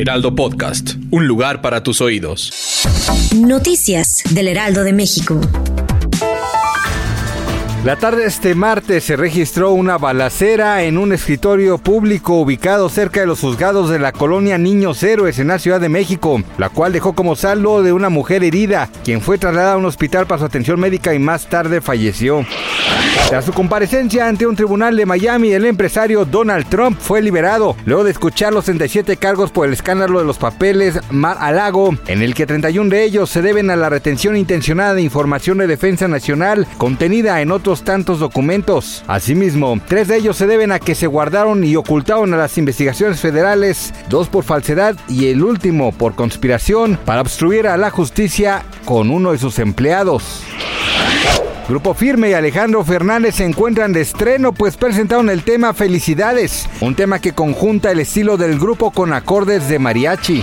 Heraldo Podcast, un lugar para tus oídos. Noticias del Heraldo de México. La tarde de este martes se registró una balacera en un escritorio público ubicado cerca de los juzgados de la colonia Niños Héroes en la Ciudad de México, la cual dejó como saldo de una mujer herida, quien fue trasladada a un hospital para su atención médica y más tarde falleció. Tras su comparecencia ante un tribunal de Miami, el empresario Donald Trump fue liberado luego de escuchar los 37 cargos por el escándalo de los papeles Mar a Lago, en el que 31 de ellos se deben a la retención intencionada de información de defensa nacional contenida en otros tantos documentos. Asimismo, tres de ellos se deben a que se guardaron y ocultaron a las investigaciones federales, dos por falsedad y el último por conspiración para obstruir a la justicia con uno de sus empleados. Grupo Firme y Alejandro Fernández se encuentran de estreno pues presentaron el tema Felicidades, un tema que conjunta el estilo del grupo con acordes de mariachi.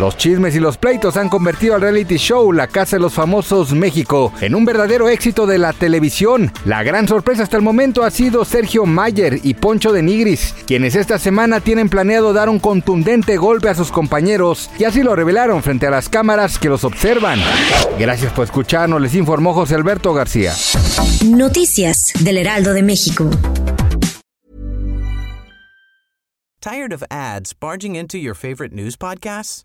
Los chismes y los pleitos han convertido al reality show La Casa de los Famosos México en un verdadero éxito de la televisión. La gran sorpresa hasta el momento ha sido Sergio Mayer y Poncho de Nigris, quienes esta semana tienen planeado dar un contundente golpe a sus compañeros y así lo revelaron frente a las cámaras que los observan. Gracias por escucharnos, les informó José Alberto García. Noticias del Heraldo de México. Tired of ads barging into your favorite news podcasts?